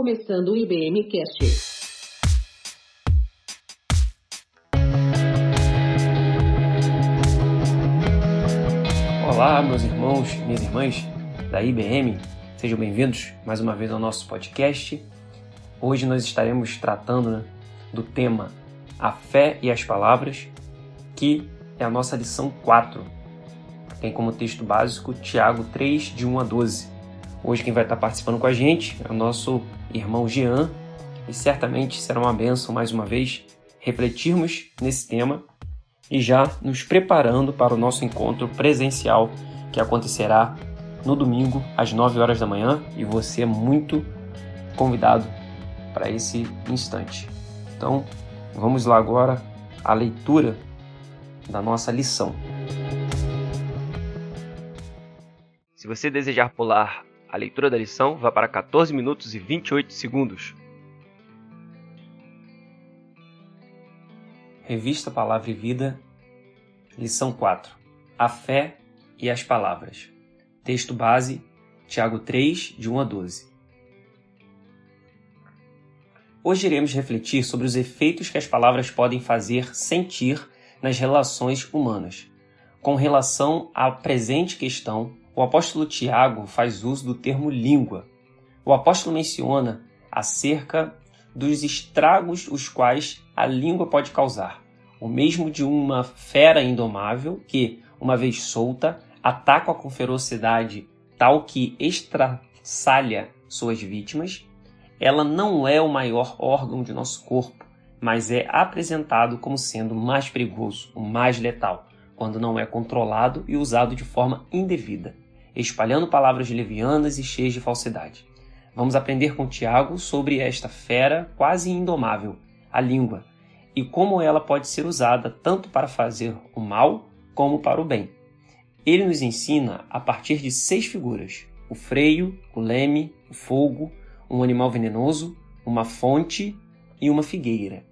começando o IBM Cast. Olá, meus irmãos, minhas irmãs da IBM, sejam bem-vindos mais uma vez ao nosso podcast. Hoje nós estaremos tratando né, do tema A Fé e as Palavras, que é a nossa lição 4. Tem como texto básico Tiago 3, de 1 a 12. Hoje quem vai estar participando com a gente é o nosso irmão Jean, e certamente será uma benção mais uma vez refletirmos nesse tema e já nos preparando para o nosso encontro presencial que acontecerá no domingo às 9 horas da manhã e você é muito convidado para esse instante. Então, vamos lá agora à leitura da nossa lição. Se você desejar pular a leitura da lição, vá para 14 minutos e 28 segundos. Revista Palavra e Vida, lição 4. A fé e as palavras. Texto base, Tiago 3, de 1 a 12. Hoje iremos refletir sobre os efeitos que as palavras podem fazer sentir nas relações humanas. Com relação à presente questão, o apóstolo Tiago faz uso do termo língua. O apóstolo menciona acerca dos estragos os quais a língua pode causar, o mesmo de uma fera indomável que, uma vez solta, ataca com ferocidade tal que estraçalha suas vítimas, ela não é o maior órgão de nosso corpo, mas é apresentado como sendo mais perigoso, o mais letal, quando não é controlado e usado de forma indevida, espalhando palavras levianas e cheias de falsidade. Vamos aprender com Tiago sobre esta fera quase indomável, a língua, e como ela pode ser usada tanto para fazer o mal como para o bem. Ele nos ensina a partir de seis figuras: o freio, o leme, o fogo, um animal venenoso, uma fonte e uma figueira.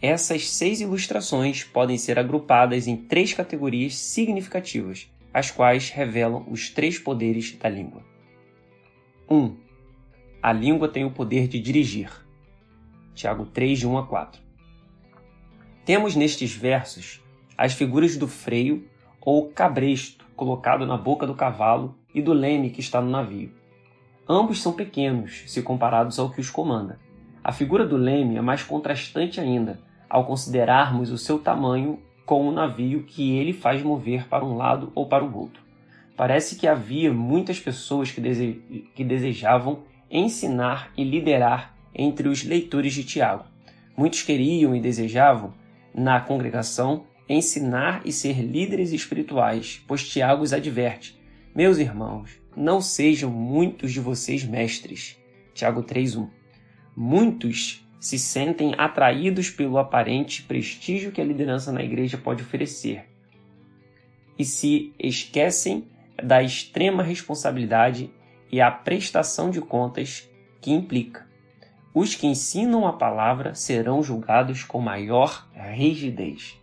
Essas seis ilustrações podem ser agrupadas em três categorias significativas, as quais revelam os três poderes da língua. 1. Um, a língua tem o poder de dirigir. Tiago 3, de 1 a 4. Temos nestes versos as figuras do freio ou cabresto colocado na boca do cavalo e do leme que está no navio. Ambos são pequenos se comparados ao que os comanda. A figura do leme é mais contrastante ainda, ao considerarmos o seu tamanho com o navio que ele faz mover para um lado ou para o outro. Parece que havia muitas pessoas que, dese... que desejavam ensinar e liderar entre os leitores de Tiago. Muitos queriam e desejavam na congregação ensinar e ser líderes espirituais, pois Tiago os adverte: Meus irmãos, não sejam muitos de vocês mestres. Tiago 3:1. Muitos se sentem atraídos pelo aparente prestígio que a liderança na igreja pode oferecer e se esquecem da extrema responsabilidade e a prestação de contas que implica. Os que ensinam a palavra serão julgados com maior rigidez.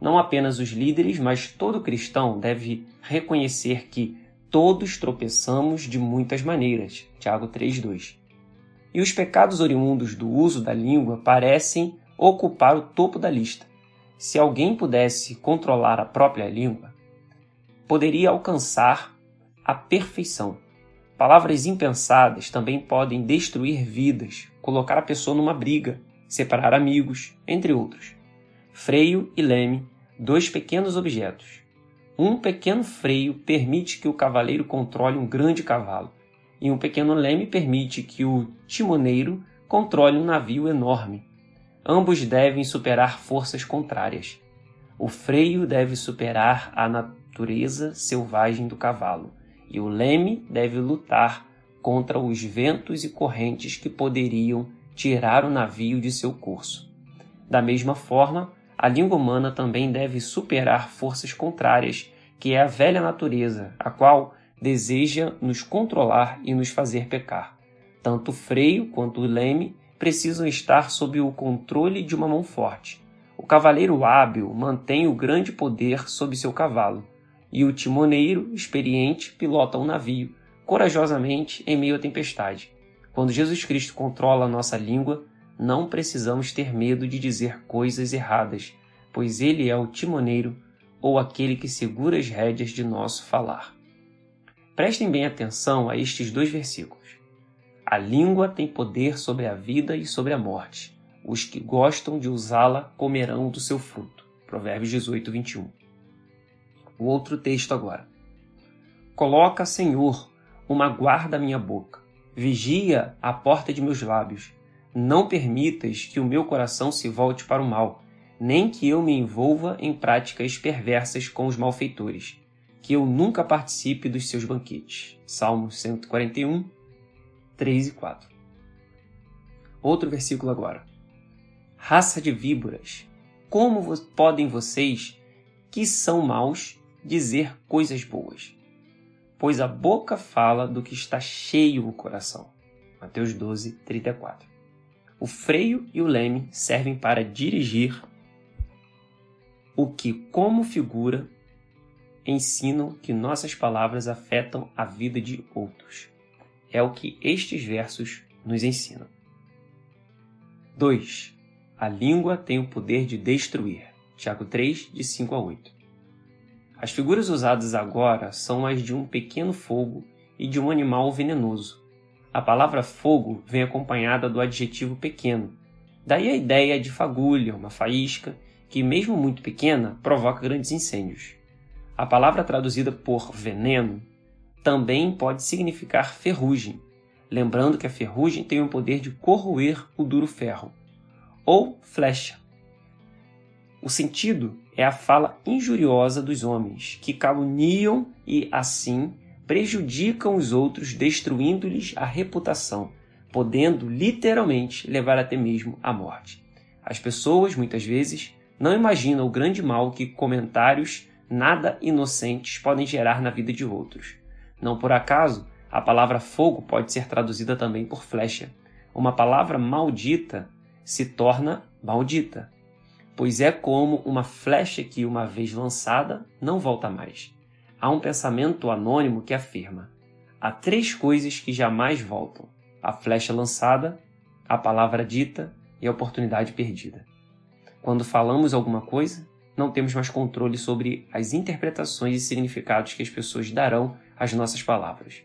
Não apenas os líderes, mas todo cristão deve reconhecer que todos tropeçamos de muitas maneiras. Tiago 3:2. E os pecados oriundos do uso da língua parecem ocupar o topo da lista. Se alguém pudesse controlar a própria língua, poderia alcançar a perfeição. Palavras impensadas também podem destruir vidas, colocar a pessoa numa briga, separar amigos, entre outros. Freio e leme, dois pequenos objetos. Um pequeno freio permite que o cavaleiro controle um grande cavalo, e um pequeno leme permite que o timoneiro controle um navio enorme. Ambos devem superar forças contrárias. O freio deve superar a natureza selvagem do cavalo e o leme deve lutar contra os ventos e correntes que poderiam tirar o navio de seu curso. Da mesma forma, a língua humana também deve superar forças contrárias, que é a velha natureza, a qual deseja nos controlar e nos fazer pecar. Tanto o freio quanto o leme precisam estar sob o controle de uma mão forte. O cavaleiro hábil mantém o grande poder sob seu cavalo, e o timoneiro, experiente, pilota um navio, corajosamente em meio à tempestade. Quando Jesus Cristo controla a nossa língua, não precisamos ter medo de dizer coisas erradas, pois Ele é o timoneiro ou aquele que segura as rédeas de nosso falar. Prestem bem atenção a estes dois versículos. A língua tem poder sobre a vida e sobre a morte. Os que gostam de usá-la comerão do seu fruto. Provérbios 18, 21. O outro texto agora. Coloca, Senhor, uma guarda à minha boca. Vigia a porta de meus lábios. Não permitas que o meu coração se volte para o mal, nem que eu me envolva em práticas perversas com os malfeitores que eu nunca participe dos seus banquetes. Salmo 141, 3 e 4. Outro versículo agora. Raça de víboras, como podem vocês, que são maus, dizer coisas boas? Pois a boca fala do que está cheio o coração. Mateus 12, 34. O freio e o leme servem para dirigir o que, como figura, ensinam que nossas palavras afetam a vida de outros. É o que estes versos nos ensinam. 2. A língua tem o poder de destruir. Tiago 3, de 5 a 8. As figuras usadas agora são as de um pequeno fogo e de um animal venenoso. A palavra fogo vem acompanhada do adjetivo pequeno. Daí a ideia de fagulha, uma faísca, que, mesmo muito pequena, provoca grandes incêndios. A palavra traduzida por veneno também pode significar ferrugem, lembrando que a ferrugem tem o poder de corroer o duro ferro, ou flecha. O sentido é a fala injuriosa dos homens, que caluniam e, assim, prejudicam os outros, destruindo-lhes a reputação, podendo literalmente levar até mesmo à morte. As pessoas, muitas vezes, não imaginam o grande mal que comentários nada inocentes podem gerar na vida de outros. Não por acaso, a palavra fogo pode ser traduzida também por flecha. Uma palavra maldita se torna maldita, pois é como uma flecha que, uma vez lançada, não volta mais. Há um pensamento anônimo que afirma: há três coisas que jamais voltam: a flecha lançada, a palavra dita e a oportunidade perdida. Quando falamos alguma coisa, não temos mais controle sobre as interpretações e significados que as pessoas darão às nossas palavras.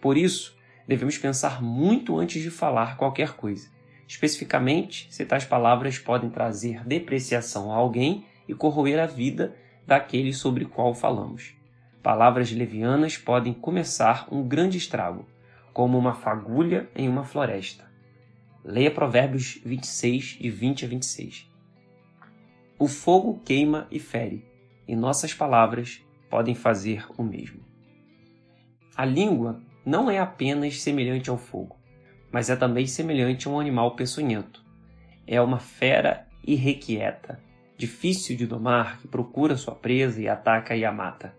Por isso, devemos pensar muito antes de falar qualquer coisa, especificamente se tais palavras podem trazer depreciação a alguém e corroer a vida daquele sobre qual falamos. Palavras levianas podem começar um grande estrago, como uma fagulha em uma floresta. Leia Provérbios 26, de 20 a 26. O fogo queima e fere, e nossas palavras podem fazer o mesmo. A língua não é apenas semelhante ao fogo, mas é também semelhante a um animal peçonhento. É uma fera irrequieta, difícil de domar, que procura sua presa e ataca e a mata.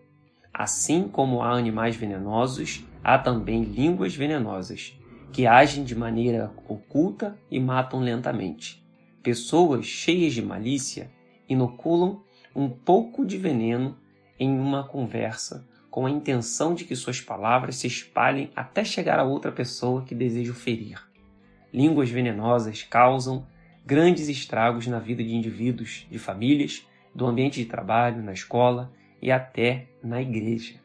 Assim como há animais venenosos, há também línguas venenosas, que agem de maneira oculta e matam lentamente. Pessoas cheias de malícia inoculam um pouco de veneno em uma conversa com a intenção de que suas palavras se espalhem até chegar a outra pessoa que deseja ferir. Línguas venenosas causam grandes estragos na vida de indivíduos, de famílias, do ambiente de trabalho, na escola e até na igreja.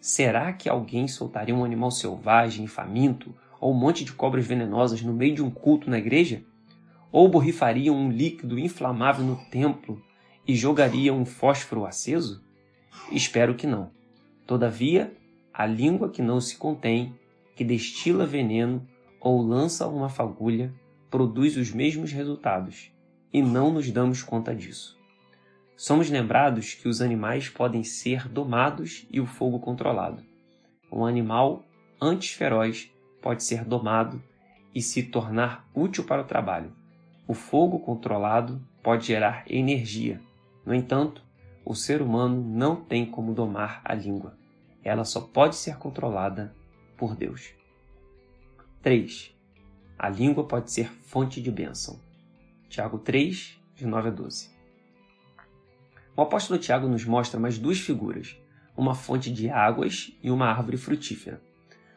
Será que alguém soltaria um animal selvagem e faminto ou um monte de cobras venenosas no meio de um culto na igreja? Ou borrifariam um líquido inflamável no templo e jogariam um fósforo aceso? Espero que não. Todavia, a língua que não se contém, que destila veneno ou lança uma fagulha, produz os mesmos resultados, e não nos damos conta disso. Somos lembrados que os animais podem ser domados e o fogo controlado. Um animal, antes feroz, pode ser domado e se tornar útil para o trabalho. O fogo controlado pode gerar energia. No entanto, o ser humano não tem como domar a língua. Ela só pode ser controlada por Deus. 3. A língua pode ser fonte de bênção. Tiago 3, de 9 a 12. O apóstolo Tiago nos mostra mais duas figuras, uma fonte de águas e uma árvore frutífera.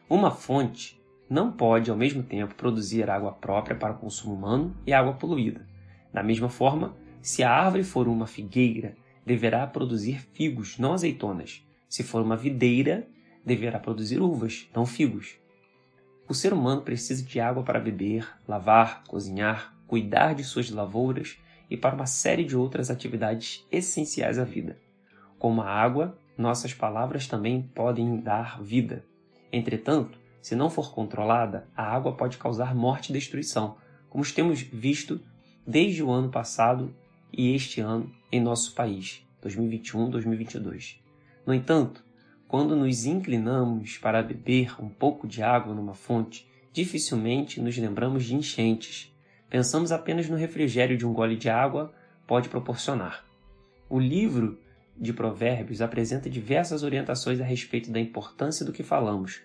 Uma fonte não pode ao mesmo tempo produzir água própria para consumo humano e água poluída. Da mesma forma, se a árvore for uma figueira, deverá produzir figos, não azeitonas. Se for uma videira, deverá produzir uvas, não figos. O ser humano precisa de água para beber, lavar, cozinhar, cuidar de suas lavouras e para uma série de outras atividades essenciais à vida. Como a água, nossas palavras também podem dar vida. Entretanto, se não for controlada, a água pode causar morte e destruição, como temos visto desde o ano passado e este ano em nosso país, 2021-2022. No entanto, quando nos inclinamos para beber um pouco de água numa fonte, dificilmente nos lembramos de enchentes. Pensamos apenas no refrigério de um gole de água pode proporcionar. O livro de Provérbios apresenta diversas orientações a respeito da importância do que falamos,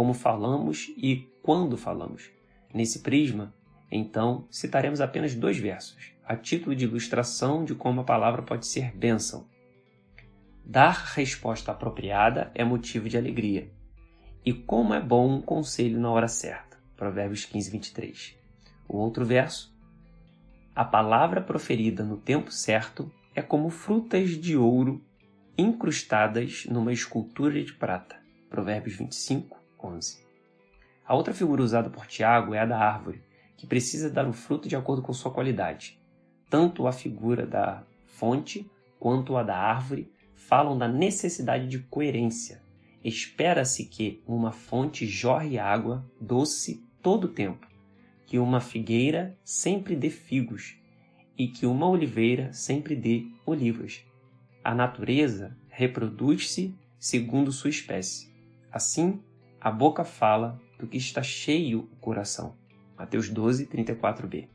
como falamos e quando falamos. Nesse prisma, então, citaremos apenas dois versos, a título de ilustração de como a palavra pode ser bênção. Dar resposta apropriada é motivo de alegria. E como é bom um conselho na hora certa. Provérbios 15, 23. O outro verso. A palavra proferida no tempo certo é como frutas de ouro incrustadas numa escultura de prata. Provérbios 25, 11. A outra figura usada por Tiago é a da árvore, que precisa dar o fruto de acordo com sua qualidade. Tanto a figura da fonte quanto a da árvore falam da necessidade de coerência. Espera-se que uma fonte jorre água doce todo o tempo, que uma figueira sempre dê figos e que uma oliveira sempre dê olivas. A natureza reproduz-se segundo sua espécie. Assim, a boca fala do que está cheio o coração. Mateus 12, 34b.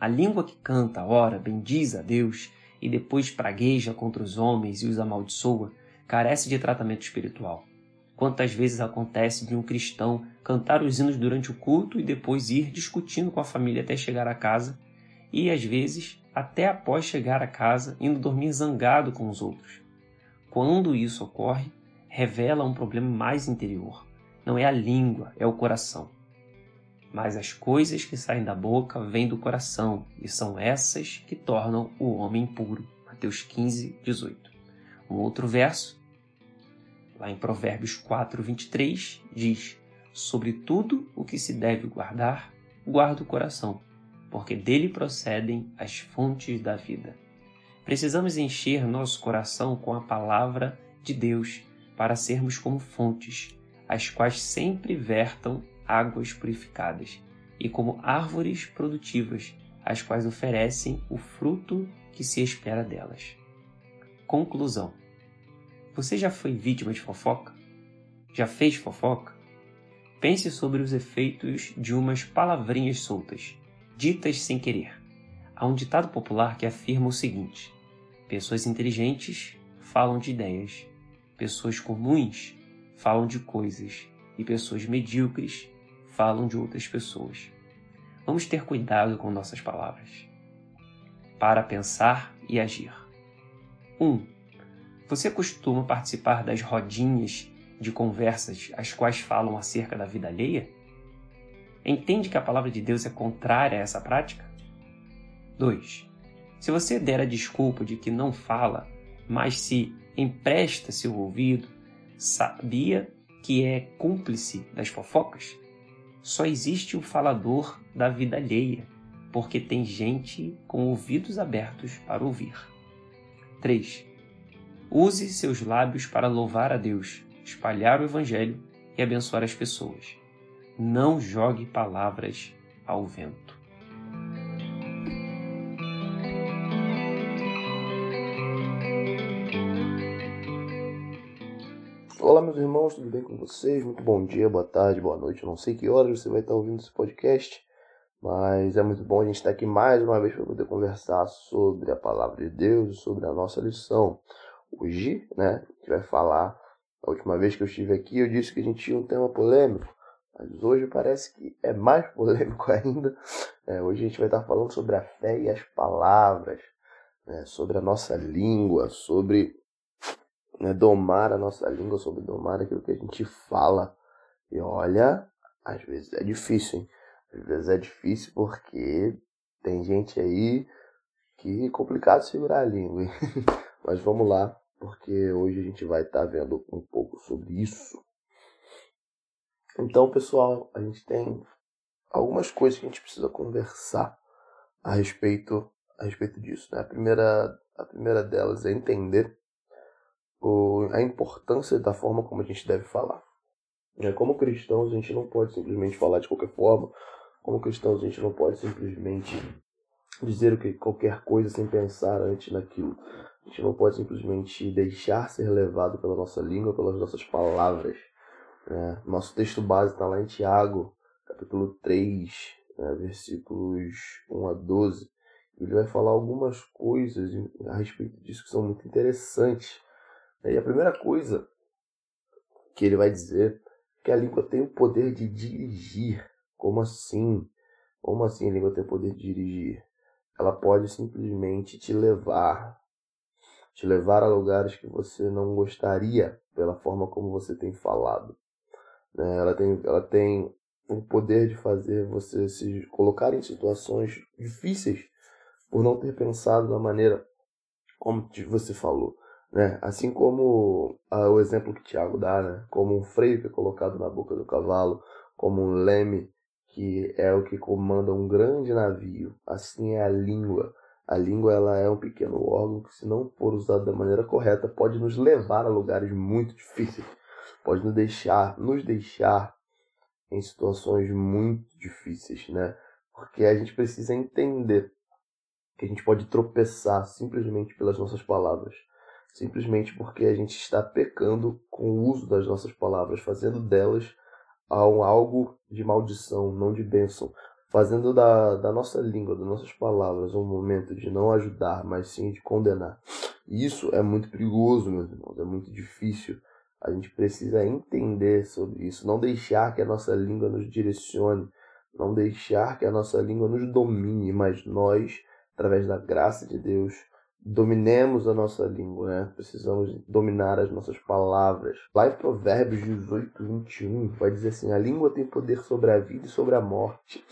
A língua que canta, ora, bendiz a Deus e depois pragueja contra os homens e os amaldiçoa, carece de tratamento espiritual. Quantas vezes acontece de um cristão cantar os hinos durante o culto e depois ir discutindo com a família até chegar a casa, e às vezes, até após chegar a casa, indo dormir zangado com os outros. Quando isso ocorre, revela um problema mais interior. Não é a língua, é o coração. Mas as coisas que saem da boca vêm do coração, e são essas que tornam o homem puro. Mateus 15, 18. Um outro verso, lá em Provérbios 4, 23, diz: Sobre tudo o que se deve guardar, guarda o coração, porque dele procedem as fontes da vida. Precisamos encher nosso coração com a palavra de Deus para sermos como fontes, as quais sempre vertam águas purificadas, e como árvores produtivas, as quais oferecem o fruto que se espera delas. Conclusão: Você já foi vítima de fofoca? Já fez fofoca? Pense sobre os efeitos de umas palavrinhas soltas, ditas sem querer. Há um ditado popular que afirma o seguinte: pessoas inteligentes falam de ideias, pessoas comuns falam de coisas e pessoas medíocres falam de outras pessoas. Vamos ter cuidado com nossas palavras. Para pensar e agir. 1. Um, você costuma participar das rodinhas de conversas as quais falam acerca da vida alheia? Entende que a palavra de Deus é contrária a essa prática? 2. Se você der a desculpa de que não fala, mas se empresta seu ouvido, sabia que é cúmplice das fofocas? Só existe o falador da vida alheia, porque tem gente com ouvidos abertos para ouvir. 3. Use seus lábios para louvar a Deus, espalhar o Evangelho e abençoar as pessoas. Não jogue palavras ao vento. Olá, meus irmãos, tudo bem com vocês? Muito bom dia, boa tarde, boa noite. Eu não sei que horas você vai estar ouvindo esse podcast, mas é muito bom a gente estar aqui mais uma vez para poder conversar sobre a palavra de Deus sobre a nossa lição. Hoje, né, a gente vai falar. A última vez que eu estive aqui, eu disse que a gente tinha um tema polêmico, mas hoje parece que é mais polêmico ainda. É, hoje a gente vai estar falando sobre a fé e as palavras, né, sobre a nossa língua, sobre né, domar a nossa língua, sobre domar aquilo que a gente fala. E olha, Às vezes é difícil, hein? Às vezes é difícil porque tem gente aí que é complicado segurar a língua. Hein? Mas vamos lá, porque hoje a gente vai estar tá vendo um pouco sobre isso. Então, pessoal, a gente tem algumas coisas que a gente precisa conversar a respeito a respeito disso. Né? A primeira a primeira delas é entender o, a importância da forma como a gente deve falar. É, como cristãos, a gente não pode simplesmente falar de qualquer forma. Como cristãos, a gente não pode simplesmente dizer o que qualquer coisa sem pensar antes naquilo. A gente não pode simplesmente deixar ser levado pela nossa língua, pelas nossas palavras. É, nosso texto base está lá em Tiago, capítulo 3, né, versículos 1 a 12. Ele vai falar algumas coisas a respeito disso que são muito interessantes. E a primeira coisa que ele vai dizer é que a língua tem o poder de dirigir. Como assim? Como assim a língua tem o poder de dirigir? Ela pode simplesmente te levar, te levar a lugares que você não gostaria pela forma como você tem falado. Né? Ela tem, ela tem o poder de fazer você se colocar em situações difíceis por não ter pensado na maneira como você falou. Né? Assim como ah, o exemplo que Tiago dá, né? como um freio que é colocado na boca do cavalo, como um leme que é o que comanda um grande navio, assim é a língua. A língua ela é um pequeno órgão que, se não for usado da maneira correta, pode nos levar a lugares muito difíceis, pode nos deixar, nos deixar em situações muito difíceis, né? Porque a gente precisa entender que a gente pode tropeçar simplesmente pelas nossas palavras, simplesmente porque a gente está pecando com o uso das nossas palavras, fazendo delas algo de maldição, não de bênção, fazendo da, da nossa língua, das nossas palavras, um momento de não ajudar, mas sim de condenar. Isso é muito perigoso, meus irmãos, é muito difícil a gente precisa entender sobre isso, não deixar que a nossa língua nos direcione, não deixar que a nossa língua nos domine, mas nós, através da graça de Deus, dominemos a nossa língua, né? Precisamos dominar as nossas palavras. Lá em Provérbios 18, 21, vai dizer assim: A língua tem poder sobre a vida e sobre a morte.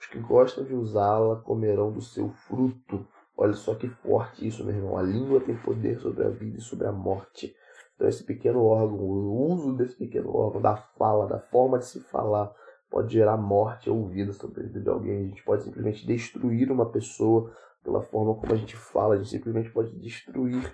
Os que gostam de usá-la comerão do seu fruto. Olha só que forte isso, meu irmão. A língua tem poder sobre a vida e sobre a morte. Então, esse pequeno órgão, o uso desse pequeno órgão, da fala, da forma de se falar, pode gerar morte ou vida sobre a vida de alguém. A gente pode simplesmente destruir uma pessoa pela forma como a gente fala, a gente simplesmente pode destruir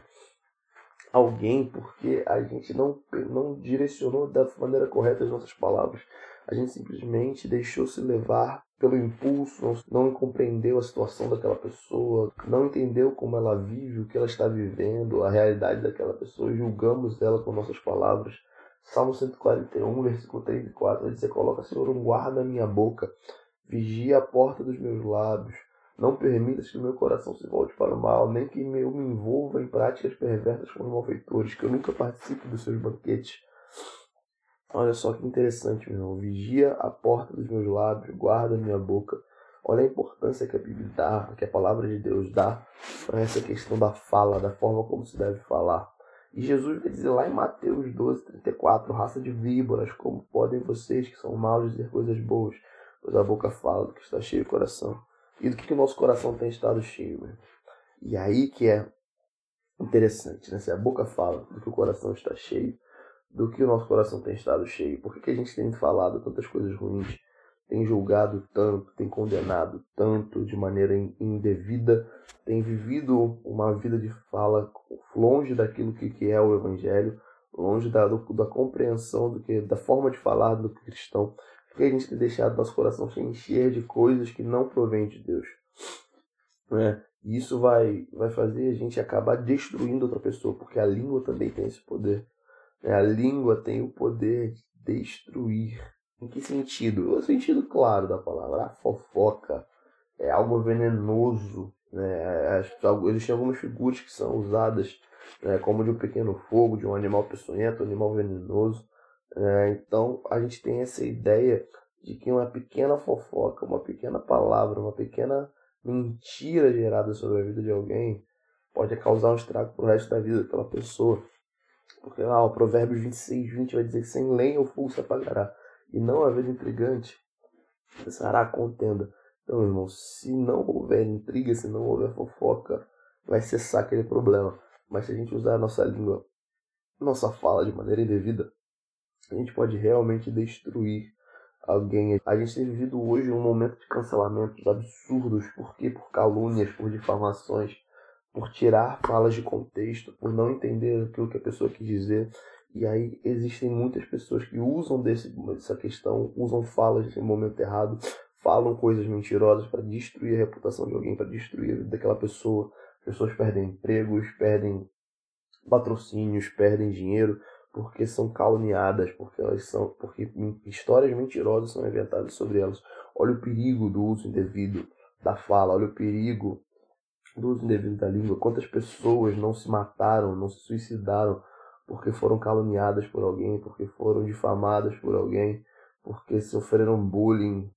alguém porque a gente não, não direcionou da maneira correta as nossas palavras. A gente simplesmente deixou se levar pelo impulso, não, não compreendeu a situação daquela pessoa, não entendeu como ela vive, o que ela está vivendo, a realidade daquela pessoa, julgamos ela com nossas palavras. Salmo 141, versículo 3 e 4, vai dizer, coloca, Senhor, um guarda a minha boca, vigia a porta dos meus lábios, não permitas que meu coração se volte para o mal, nem que eu me envolva em práticas perversas com os malfeitores, que eu nunca participe dos seus banquetes. Olha só que interessante, meu irmão. Vigia a porta dos meus lábios, guarda minha boca. Olha a importância que a Bíblia dá, que a palavra de Deus dá para essa questão da fala, da forma como se deve falar. E Jesus vai dizer lá em Mateus 12, 34, raça de víboras, como podem vocês que são maus dizer coisas boas, pois a boca fala do que está cheio o coração. E do que, que o nosso coração tem estado cheio, meu. E aí que é interessante, né? Se a boca fala do que o coração está cheio, do que o nosso coração tem estado cheio. Por que, que a gente tem falado tantas coisas ruins, tem julgado tanto, tem condenado tanto de maneira indevida, tem vivido uma vida de fala longe daquilo que, que é o Evangelho, longe da, do, da compreensão do que, da forma de falar do cristão, porque a gente tem deixado nosso coração se encher de coisas que não provém de Deus. Né? E isso vai, vai fazer a gente acabar destruindo outra pessoa, porque a língua também tem esse poder. É, a língua tem o poder de destruir. Em que sentido? O sentido claro da palavra. A fofoca é algo venenoso. Né? Existem algumas figuras que são usadas né, como de um pequeno fogo, de um animal peçonhento, um animal venenoso. É, então a gente tem essa ideia de que uma pequena fofoca, uma pequena palavra, uma pequena mentira gerada sobre a vida de alguém pode causar um estrago pro resto da vida daquela pessoa. Porque lá, o Provérbios 26, 20 vai dizer que sem lenha o fogo se apagará. e não havendo intrigante, cessará a contenda. Então, irmão, se não houver intriga, se não houver fofoca, vai cessar aquele problema. Mas se a gente usar a nossa língua, nossa fala de maneira indevida, a gente pode realmente destruir alguém. A gente tem vivido hoje um momento de cancelamentos absurdos. Por quê? Por calúnias, por difamações, por tirar falas de contexto, por não entender aquilo que a pessoa quis dizer. E aí existem muitas pessoas que usam desse, dessa questão, usam falas no momento errado, falam coisas mentirosas para destruir a reputação de alguém, para destruir daquela pessoa. As pessoas perdem empregos, perdem patrocínios, perdem dinheiro porque são caluniadas, porque elas são, porque histórias mentirosas são inventadas sobre elas. Olha o perigo do uso indevido da fala, olha o perigo do uso indevido da língua. Quantas pessoas não se mataram, não se suicidaram porque foram caluniadas por alguém, porque foram difamadas por alguém, porque sofreram bullying,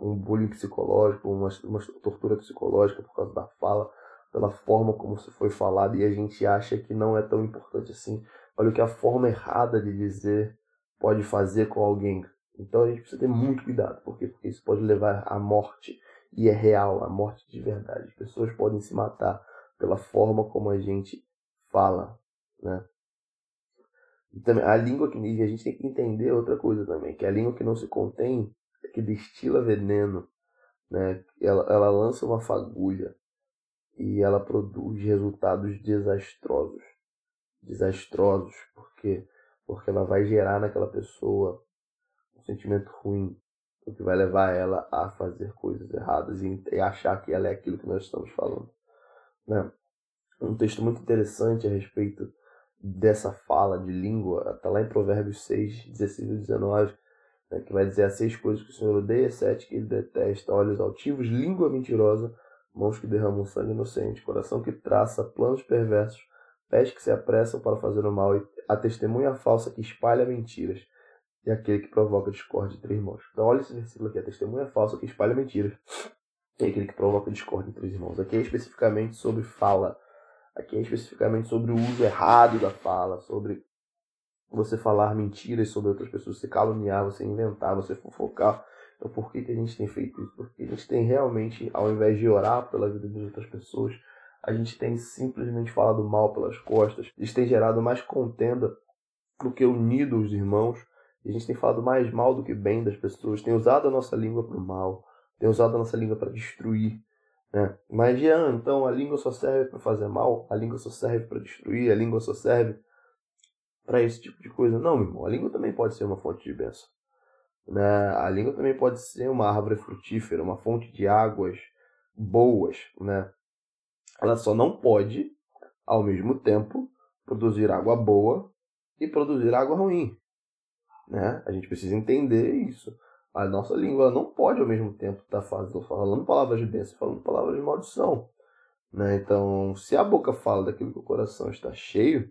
um bullying psicológico, uma, uma tortura psicológica por causa da fala, pela forma como se foi falado e a gente acha que não é tão importante assim. Olha o que a forma errada de dizer pode fazer com alguém. Então a gente precisa ter muito cuidado, porque, porque isso pode levar à morte e é real, a morte de verdade. As pessoas podem se matar pela forma como a gente fala, né? Também, a língua que a gente tem que entender outra coisa também, que a língua que não se contém que destila veneno, né? Ela, ela lança uma fagulha e ela produz resultados desastrosos, desastrosos, porque porque ela vai gerar naquela pessoa um sentimento ruim, o que vai levar ela a fazer coisas erradas e, e achar que ela é aquilo que nós estamos falando, né? Um texto muito interessante a respeito dessa fala de língua, está lá em Provérbios 6, 16 e 19, né, que vai dizer as seis coisas que o Senhor odeia, sete que ele detesta, olhos altivos, língua mentirosa, mãos que derramam sangue inocente, coração que traça planos perversos, pés que se apressam para fazer o mal, e a testemunha falsa que espalha mentiras, e aquele que provoca discórdia entre irmãos. Então olha esse versículo aqui, a testemunha falsa que espalha mentiras, e aquele que provoca discórdia entre os irmãos. Aqui é especificamente sobre fala, Aqui é especificamente sobre o uso errado da fala, sobre você falar mentiras sobre outras pessoas, você caluniar, você inventar, você fofocar. Então por que, que a gente tem feito isso? Porque a gente tem realmente, ao invés de orar pela vida de outras pessoas, a gente tem simplesmente falado mal pelas costas. Isso tem gerado mais contenda do que unido os irmãos. A gente tem falado mais mal do que bem das pessoas. Tem usado a nossa língua para o mal. Tem usado a nossa língua para destruir. É. Mas, Jean, então a língua só serve para fazer mal? A língua só serve para destruir? A língua só serve para esse tipo de coisa? Não, meu irmão. A língua também pode ser uma fonte de bênção. Né? A língua também pode ser uma árvore frutífera, uma fonte de águas boas. Né? Ela só não pode, ao mesmo tempo, produzir água boa e produzir água ruim. Né? A gente precisa entender isso a nossa língua não pode ao mesmo tempo estar tá falando palavras de bênção, falando palavras de maldição. Né? Então, se a boca fala daquilo que o coração está cheio,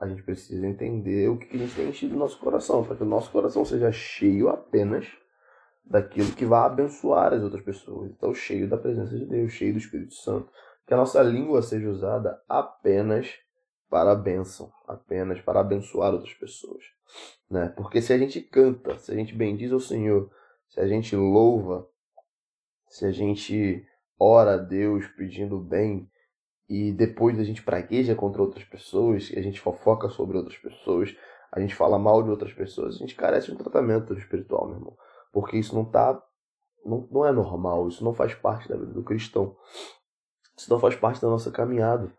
a gente precisa entender o que a gente tem enchido no nosso coração, para que o nosso coração seja cheio apenas daquilo que vai abençoar as outras pessoas. Então, cheio da presença de Deus, cheio do Espírito Santo. Que a nossa língua seja usada apenas para a bênção, apenas para abençoar outras pessoas. Né? Porque se a gente canta, se a gente bendiz ao Senhor, se a gente louva, se a gente ora a Deus pedindo bem e depois a gente pragueja contra outras pessoas, a gente fofoca sobre outras pessoas, a gente fala mal de outras pessoas, a gente carece de um tratamento espiritual, meu irmão. Porque isso não tá. Não, não é normal, isso não faz parte da vida do cristão. Isso não faz parte da nossa caminhada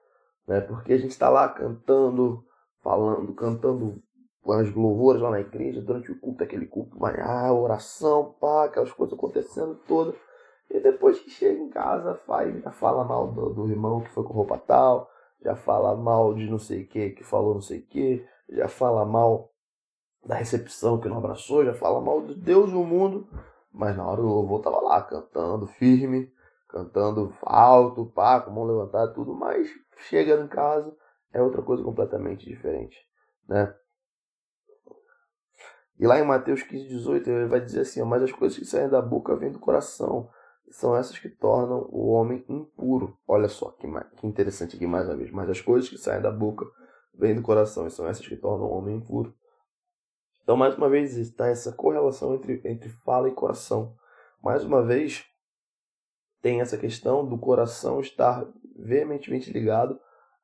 né? Porque a gente está lá cantando, falando, cantando as louvores lá na igreja, durante o culto, aquele culto, vai, ah, oração, pá, aquelas coisas acontecendo todas. E depois que chega em casa, faz, já fala mal do, do irmão que foi com roupa tal, já fala mal de não sei o que, que falou não sei o que, já fala mal da recepção que não abraçou, já fala mal de Deus e o mundo, mas na hora do louvor tava lá cantando firme, cantando alto, pá, com mão levantada, tudo, mas chega em casa é outra coisa completamente diferente, né? E lá em Mateus 15, 18, ele vai dizer assim: Mas as coisas que saem da boca vêm do coração, são essas que tornam o homem impuro. Olha só que, que interessante aqui mais uma vez. Mas as coisas que saem da boca vêm do coração, e são essas que tornam o homem impuro. Então, mais uma vez, está essa correlação entre, entre fala e coração. Mais uma vez, tem essa questão do coração estar veementemente ligado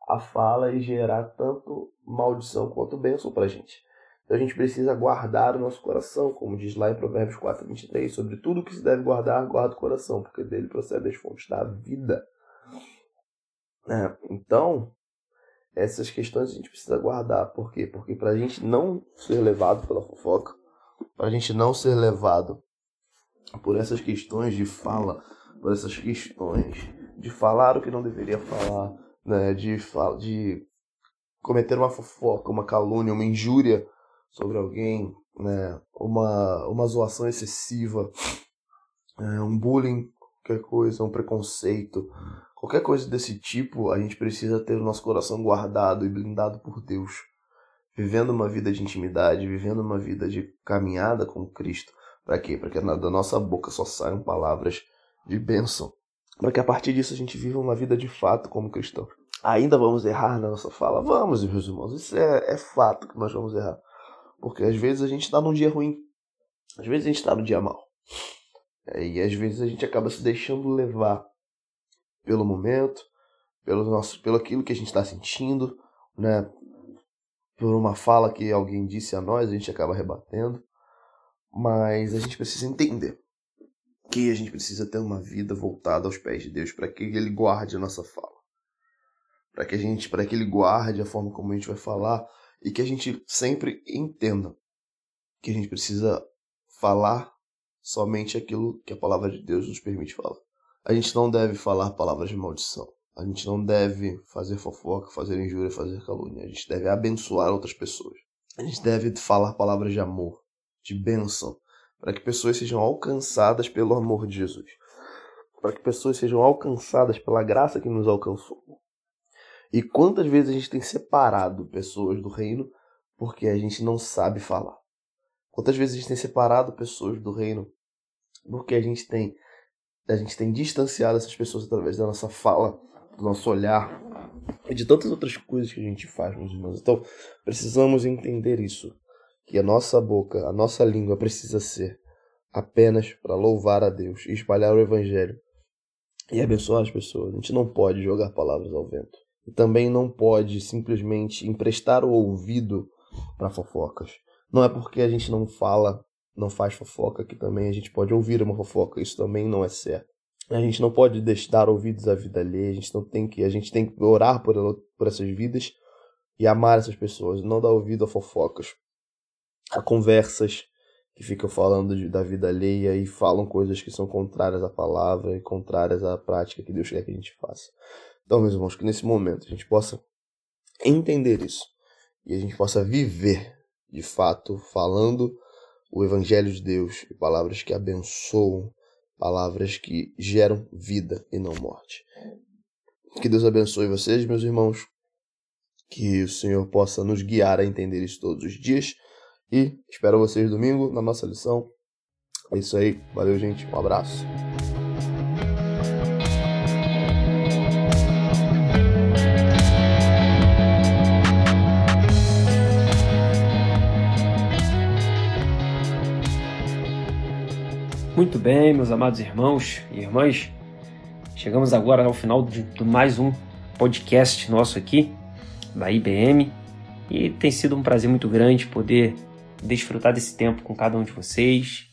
à fala e gerar tanto maldição quanto bênção para a gente. Então a gente precisa guardar o nosso coração, como diz lá em Provérbios 4, 23, sobre tudo que se deve guardar, guarda o coração, porque dele procede as fontes da vida. É, então, essas questões a gente precisa guardar. Por quê? Porque para a gente não ser levado pela fofoca, para a gente não ser levado por essas questões de fala, por essas questões de falar o que não deveria falar, né, de, de cometer uma fofoca, uma calúnia, uma injúria sobre alguém, né, uma, uma zoação excessiva, é, um bullying, qualquer coisa, um preconceito, qualquer coisa desse tipo, a gente precisa ter o nosso coração guardado e blindado por Deus, vivendo uma vida de intimidade, vivendo uma vida de caminhada com Cristo. Para quê? Para que da nossa boca só saiam palavras de bênção. Para que a partir disso a gente viva uma vida de fato como cristão. Ainda vamos errar na nossa fala? Vamos, meus irmãos. Isso é, é fato que nós vamos errar. Porque às vezes a gente está num dia ruim. Às vezes a gente está num dia mal. É, e às vezes a gente acaba se deixando levar pelo momento, pelo nosso, pelo aquilo que a gente está sentindo, né? Por uma fala que alguém disse a nós, a gente acaba rebatendo. Mas a gente precisa entender que a gente precisa ter uma vida voltada aos pés de Deus para que ele guarde a nossa fala. Para que a gente, para que ele guarde a forma como a gente vai falar e que a gente sempre entenda que a gente precisa falar somente aquilo que a palavra de Deus nos permite falar. A gente não deve falar palavras de maldição. A gente não deve fazer fofoca, fazer injúria, fazer calúnia. A gente deve abençoar outras pessoas. A gente deve falar palavras de amor, de bênção, para que pessoas sejam alcançadas pelo amor de Jesus, para que pessoas sejam alcançadas pela graça que nos alcançou. E quantas vezes a gente tem separado pessoas do reino porque a gente não sabe falar? Quantas vezes a gente tem separado pessoas do reino porque a gente tem a gente tem distanciado essas pessoas através da nossa fala, do nosso olhar e de tantas outras coisas que a gente faz, meus irmãos. Então, precisamos entender isso que a nossa boca, a nossa língua precisa ser apenas para louvar a Deus e espalhar o Evangelho e abençoar as pessoas. A gente não pode jogar palavras ao vento. E também não pode simplesmente emprestar o ouvido para fofocas. Não é porque a gente não fala, não faz fofoca que também a gente pode ouvir uma fofoca. Isso também não é certo. A gente não pode deixar ouvidos à vida alheia. A gente não tem que, a gente tem que orar por, por essas vidas e amar essas pessoas, não dar ouvido a fofocas a conversas que ficam falando de, da vida alheia e falam coisas que são contrárias à palavra e contrárias à prática que Deus quer que a gente faça. Então, meus irmãos, que nesse momento a gente possa entender isso e a gente possa viver, de fato, falando o Evangelho de Deus e palavras que abençoam, palavras que geram vida e não morte. Que Deus abençoe vocês, meus irmãos. Que o Senhor possa nos guiar a entender isso todos os dias e espero vocês domingo na nossa lição. É isso aí. Valeu, gente. Um abraço. Muito bem, meus amados irmãos e irmãs. Chegamos agora ao final de, mais um podcast nosso aqui da IBM e tem sido um prazer muito grande poder desfrutar desse tempo com cada um de vocês,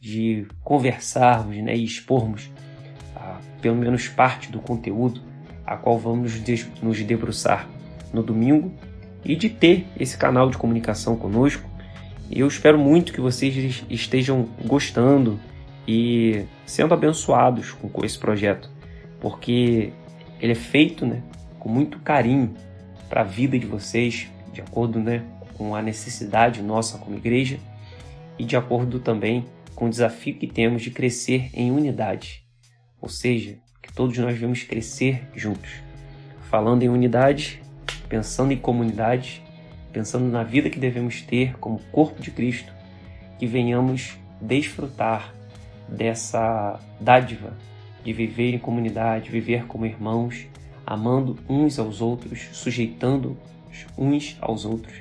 de conversarmos né, e expormos ah, pelo menos parte do conteúdo a qual vamos nos debruçar no domingo e de ter esse canal de comunicação conosco. Eu espero muito que vocês estejam gostando e sendo abençoados com esse projeto, porque ele é feito né, com muito carinho para a vida de vocês, de acordo né, com a necessidade nossa como igreja e de acordo também com o desafio que temos de crescer em unidade, ou seja, que todos nós devemos crescer juntos, falando em unidade, pensando em comunidade, pensando na vida que devemos ter como corpo de Cristo, que venhamos desfrutar dessa dádiva de viver em comunidade, viver como irmãos, amando uns aos outros, sujeitando uns aos outros,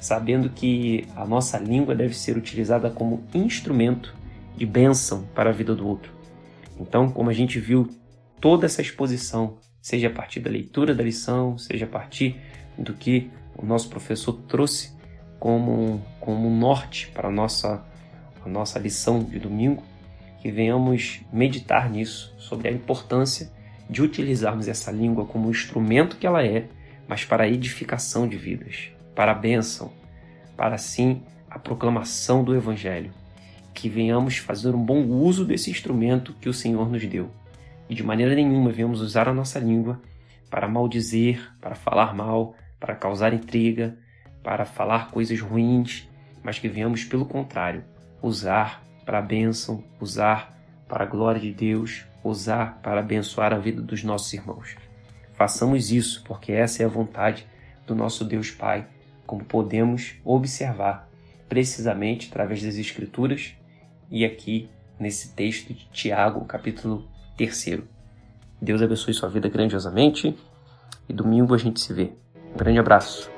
sabendo que a nossa língua deve ser utilizada como instrumento de bênção para a vida do outro. Então, como a gente viu toda essa exposição, seja a partir da leitura da lição, seja a partir do que o nosso professor trouxe como, como norte para a nossa, a nossa lição de domingo, que venhamos meditar nisso, sobre a importância de utilizarmos essa língua como instrumento que ela é, mas para a edificação de vidas, para a bênção, para sim a proclamação do Evangelho. Que venhamos fazer um bom uso desse instrumento que o Senhor nos deu. E de maneira nenhuma venhamos usar a nossa língua para maldizer, para falar mal, para causar intriga, para falar coisas ruins, mas que venhamos, pelo contrário, usar para a bênção, usar para a glória de Deus, usar para abençoar a vida dos nossos irmãos. Façamos isso, porque essa é a vontade do nosso Deus Pai, como podemos observar precisamente através das Escrituras e aqui nesse texto de Tiago, capítulo 3. Deus abençoe sua vida grandiosamente e domingo a gente se vê. Um grande abraço.